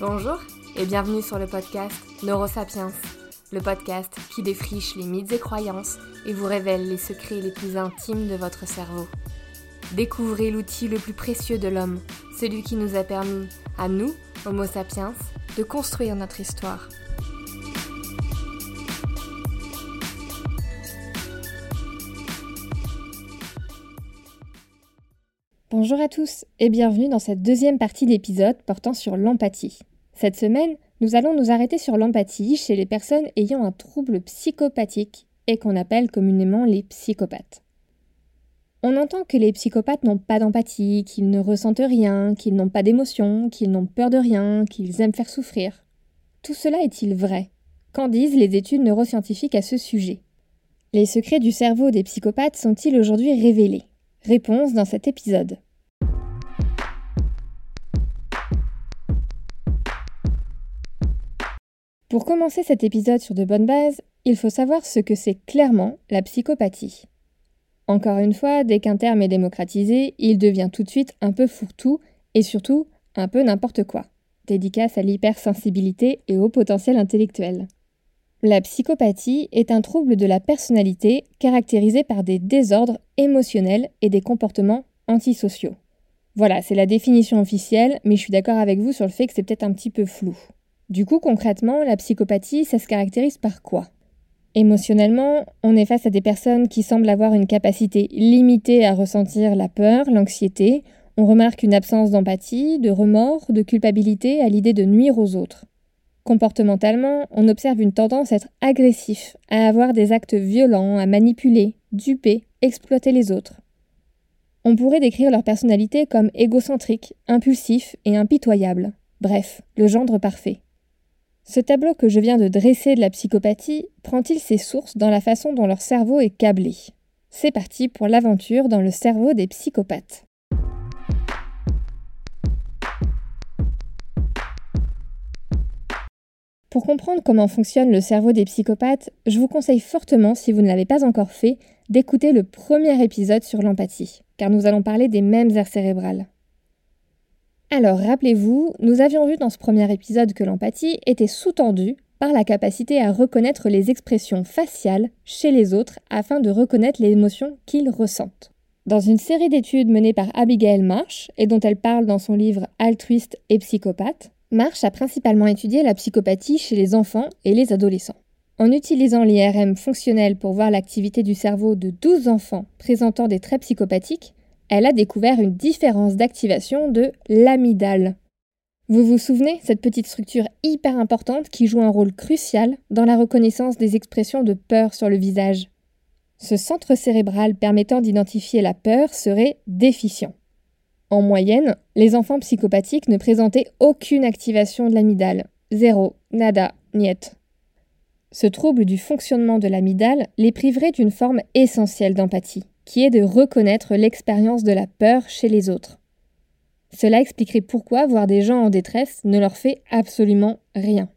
Bonjour et bienvenue sur le podcast Neurosapiens, le podcast qui défriche les mythes et croyances et vous révèle les secrets les plus intimes de votre cerveau. Découvrez l'outil le plus précieux de l'homme, celui qui nous a permis, à nous, Homo sapiens, de construire notre histoire. Bonjour à tous et bienvenue dans cette deuxième partie d'épisode portant sur l'empathie. Cette semaine, nous allons nous arrêter sur l'empathie chez les personnes ayant un trouble psychopathique et qu'on appelle communément les psychopathes. On entend que les psychopathes n'ont pas d'empathie, qu'ils ne ressentent rien, qu'ils n'ont pas d'émotion, qu'ils n'ont peur de rien, qu'ils aiment faire souffrir. Tout cela est-il vrai? Qu'en disent les études neuroscientifiques à ce sujet? Les secrets du cerveau des psychopathes sont-ils aujourd'hui révélés? Réponse dans cet épisode. Pour commencer cet épisode sur de bonnes bases, il faut savoir ce que c'est clairement la psychopathie. Encore une fois, dès qu'un terme est démocratisé, il devient tout de suite un peu fourre-tout et surtout un peu n'importe quoi. Dédicace à l'hypersensibilité et au potentiel intellectuel. La psychopathie est un trouble de la personnalité caractérisé par des désordres émotionnels et des comportements antisociaux. Voilà, c'est la définition officielle, mais je suis d'accord avec vous sur le fait que c'est peut-être un petit peu flou. Du coup, concrètement, la psychopathie, ça se caractérise par quoi? Émotionnellement, on est face à des personnes qui semblent avoir une capacité limitée à ressentir la peur, l'anxiété, on remarque une absence d'empathie, de remords, de culpabilité à l'idée de nuire aux autres. Comportementalement, on observe une tendance à être agressif, à avoir des actes violents, à manipuler, duper, exploiter les autres. On pourrait décrire leur personnalité comme égocentrique, impulsif et impitoyable. Bref, le gendre parfait. Ce tableau que je viens de dresser de la psychopathie prend-il ses sources dans la façon dont leur cerveau est câblé? C'est parti pour l'aventure dans le cerveau des psychopathes. Pour comprendre comment fonctionne le cerveau des psychopathes, je vous conseille fortement, si vous ne l'avez pas encore fait, d'écouter le premier épisode sur l'empathie, car nous allons parler des mêmes aires cérébrales. Alors, rappelez-vous, nous avions vu dans ce premier épisode que l'empathie était sous-tendue par la capacité à reconnaître les expressions faciales chez les autres afin de reconnaître les émotions qu'ils ressentent. Dans une série d'études menées par Abigail Marsh, et dont elle parle dans son livre Altruiste et psychopathe, Marsh a principalement étudié la psychopathie chez les enfants et les adolescents. En utilisant l'IRM fonctionnel pour voir l'activité du cerveau de 12 enfants présentant des traits psychopathiques, elle a découvert une différence d'activation de l'amygdale. Vous vous souvenez, cette petite structure hyper importante qui joue un rôle crucial dans la reconnaissance des expressions de peur sur le visage. Ce centre cérébral permettant d'identifier la peur serait déficient. En moyenne, les enfants psychopathiques ne présentaient aucune activation de l'amygdale. Zéro, nada, niet. Ce trouble du fonctionnement de l'amygdale les priverait d'une forme essentielle d'empathie, qui est de reconnaître l'expérience de la peur chez les autres. Cela expliquerait pourquoi voir des gens en détresse ne leur fait absolument rien.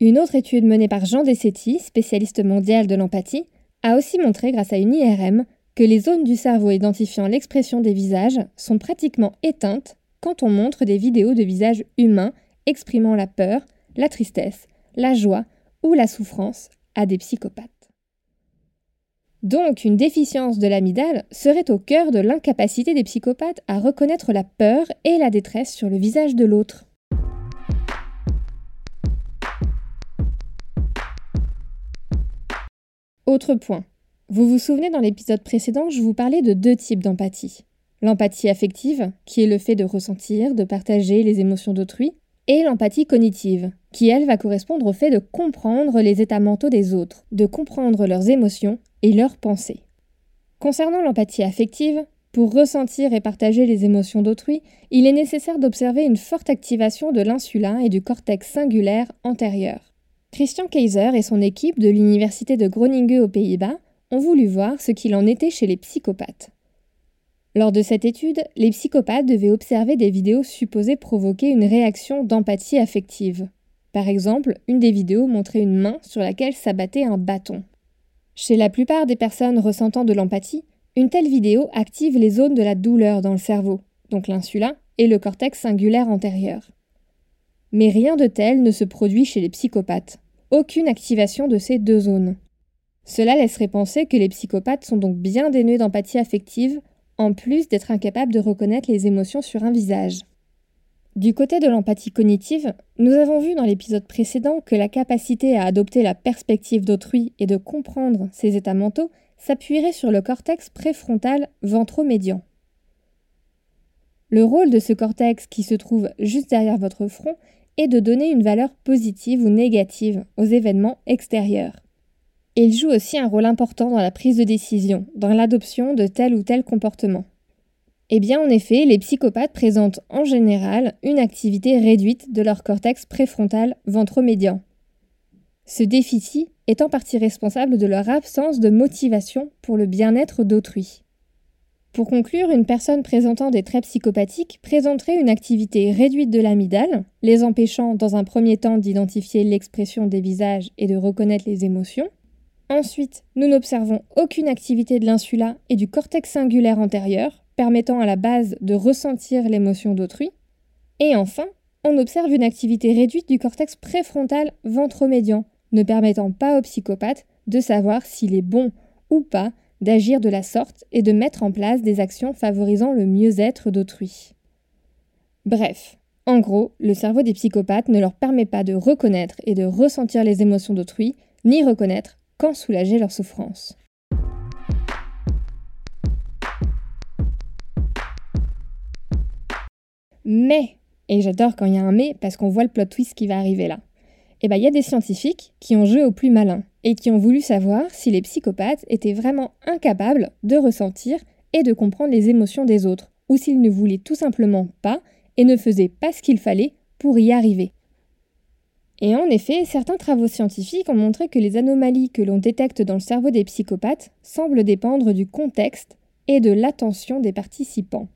Une autre étude menée par Jean Dessetti, spécialiste mondial de l'empathie, a aussi montré grâce à une IRM que les zones du cerveau identifiant l'expression des visages sont pratiquement éteintes quand on montre des vidéos de visages humains exprimant la peur, la tristesse, la joie ou la souffrance à des psychopathes. Donc une déficience de l'amygdale serait au cœur de l'incapacité des psychopathes à reconnaître la peur et la détresse sur le visage de l'autre. Autre point. Vous vous souvenez dans l'épisode précédent, je vous parlais de deux types d'empathie. L'empathie affective, qui est le fait de ressentir, de partager les émotions d'autrui, et l'empathie cognitive, qui elle va correspondre au fait de comprendre les états mentaux des autres, de comprendre leurs émotions et leurs pensées. Concernant l'empathie affective, pour ressentir et partager les émotions d'autrui, il est nécessaire d'observer une forte activation de l'insula et du cortex singulaire antérieur. Christian Kaiser et son équipe de l'université de Groningen aux Pays-Bas ont voulu voir ce qu'il en était chez les psychopathes. Lors de cette étude, les psychopathes devaient observer des vidéos supposées provoquer une réaction d'empathie affective. Par exemple, une des vidéos montrait une main sur laquelle s'abattait un bâton. Chez la plupart des personnes ressentant de l'empathie, une telle vidéo active les zones de la douleur dans le cerveau, donc l'insula et le cortex singulaire antérieur. Mais rien de tel ne se produit chez les psychopathes. Aucune activation de ces deux zones. Cela laisserait penser que les psychopathes sont donc bien dénués d'empathie affective, en plus d'être incapables de reconnaître les émotions sur un visage. Du côté de l'empathie cognitive, nous avons vu dans l'épisode précédent que la capacité à adopter la perspective d'autrui et de comprendre ses états mentaux s'appuierait sur le cortex préfrontal ventromédian. Le rôle de ce cortex qui se trouve juste derrière votre front est de donner une valeur positive ou négative aux événements extérieurs. Il joue aussi un rôle important dans la prise de décision, dans l'adoption de tel ou tel comportement. Eh bien, en effet, les psychopathes présentent en général une activité réduite de leur cortex préfrontal ventromédian. Ce déficit est en partie responsable de leur absence de motivation pour le bien-être d'autrui. Pour conclure, une personne présentant des traits psychopathiques présenterait une activité réduite de l'amygdale, les empêchant dans un premier temps d'identifier l'expression des visages et de reconnaître les émotions. Ensuite, nous n'observons aucune activité de l'insula et du cortex singulaire antérieur, permettant à la base de ressentir l'émotion d'autrui. Et enfin, on observe une activité réduite du cortex préfrontal ventromédian, ne permettant pas au psychopathe de savoir s'il est bon ou pas d'agir de la sorte et de mettre en place des actions favorisant le mieux-être d'autrui. Bref, en gros, le cerveau des psychopathes ne leur permet pas de reconnaître et de ressentir les émotions d'autrui, ni reconnaître quand soulager leur souffrance. Mais, et j'adore quand il y a un mais parce qu'on voit le plot twist qui va arriver là. Eh bien, il y a des scientifiques qui ont joué au plus malin et qui ont voulu savoir si les psychopathes étaient vraiment incapables de ressentir et de comprendre les émotions des autres, ou s'ils ne voulaient tout simplement pas et ne faisaient pas ce qu'il fallait pour y arriver. Et en effet, certains travaux scientifiques ont montré que les anomalies que l'on détecte dans le cerveau des psychopathes semblent dépendre du contexte et de l'attention des participants.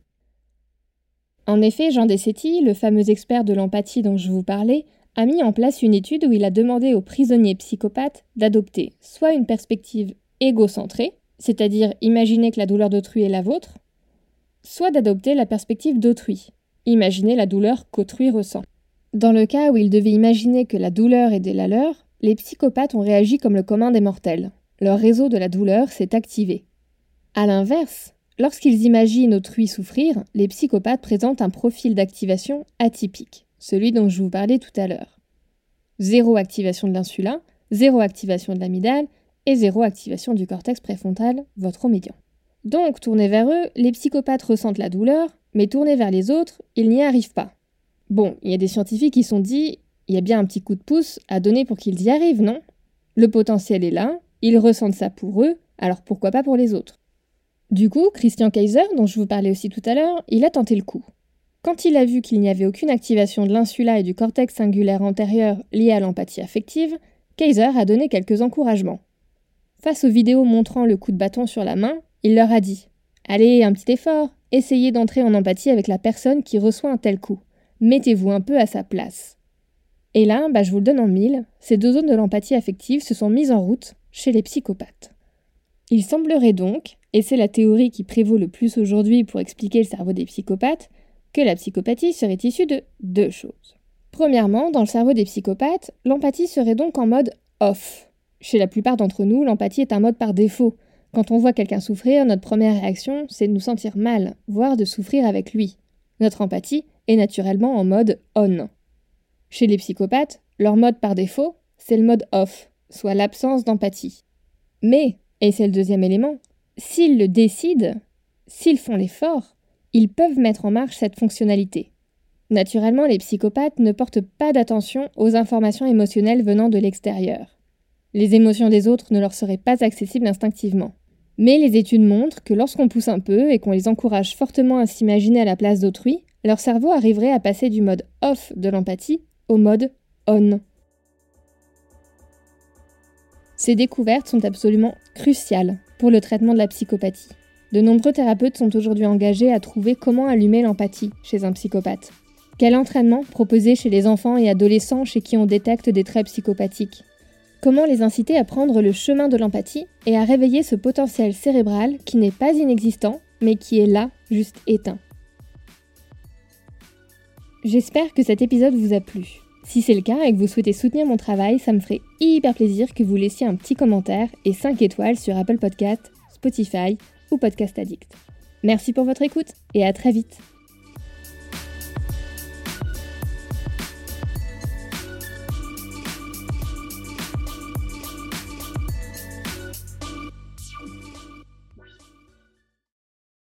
En effet, Jean Dessetti, le fameux expert de l'empathie dont je vous parlais, a mis en place une étude où il a demandé aux prisonniers psychopathes d'adopter soit une perspective égocentrée, c'est-à-dire imaginer que la douleur d'autrui est la vôtre, soit d'adopter la perspective d'autrui, imaginer la douleur qu'autrui ressent. Dans le cas où ils devaient imaginer que la douleur est la leur, les psychopathes ont réagi comme le commun des mortels. Leur réseau de la douleur s'est activé. A l'inverse, Lorsqu'ils imaginent autrui souffrir, les psychopathes présentent un profil d'activation atypique, celui dont je vous parlais tout à l'heure. Zéro activation de l'insula, zéro activation de l'amygdale et zéro activation du cortex préfrontal, votre médian. Donc, tournés vers eux, les psychopathes ressentent la douleur, mais tournés vers les autres, ils n'y arrivent pas. Bon, il y a des scientifiques qui sont dit, il y a bien un petit coup de pouce à donner pour qu'ils y arrivent, non? Le potentiel est là, ils ressentent ça pour eux, alors pourquoi pas pour les autres? Du coup, Christian Kaiser, dont je vous parlais aussi tout à l'heure, il a tenté le coup. Quand il a vu qu'il n'y avait aucune activation de l'insula et du cortex singulaire antérieur liée à l'empathie affective, Kaiser a donné quelques encouragements. Face aux vidéos montrant le coup de bâton sur la main, il leur a dit Allez, un petit effort, essayez d'entrer en empathie avec la personne qui reçoit un tel coup. Mettez-vous un peu à sa place. Et là, bah, je vous le donne en mille, ces deux zones de l'empathie affective se sont mises en route chez les psychopathes. Il semblerait donc, et c'est la théorie qui prévaut le plus aujourd'hui pour expliquer le cerveau des psychopathes, que la psychopathie serait issue de deux choses. Premièrement, dans le cerveau des psychopathes, l'empathie serait donc en mode off. Chez la plupart d'entre nous, l'empathie est un mode par défaut. Quand on voit quelqu'un souffrir, notre première réaction, c'est de nous sentir mal, voire de souffrir avec lui. Notre empathie est naturellement en mode on. Chez les psychopathes, leur mode par défaut, c'est le mode off, soit l'absence d'empathie. Mais, et c'est le deuxième élément, S'ils le décident, s'ils font l'effort, ils peuvent mettre en marche cette fonctionnalité. Naturellement, les psychopathes ne portent pas d'attention aux informations émotionnelles venant de l'extérieur. Les émotions des autres ne leur seraient pas accessibles instinctivement. Mais les études montrent que lorsqu'on pousse un peu et qu'on les encourage fortement à s'imaginer à la place d'autrui, leur cerveau arriverait à passer du mode off de l'empathie au mode on. Ces découvertes sont absolument cruciales pour le traitement de la psychopathie. De nombreux thérapeutes sont aujourd'hui engagés à trouver comment allumer l'empathie chez un psychopathe. Quel entraînement proposer chez les enfants et adolescents chez qui on détecte des traits psychopathiques? Comment les inciter à prendre le chemin de l'empathie et à réveiller ce potentiel cérébral qui n'est pas inexistant, mais qui est là, juste éteint? J'espère que cet épisode vous a plu. Si c'est le cas et que vous souhaitez soutenir mon travail, ça me ferait hyper plaisir que vous laissiez un petit commentaire et 5 étoiles sur Apple Podcast, Spotify ou Podcast Addict. Merci pour votre écoute et à très vite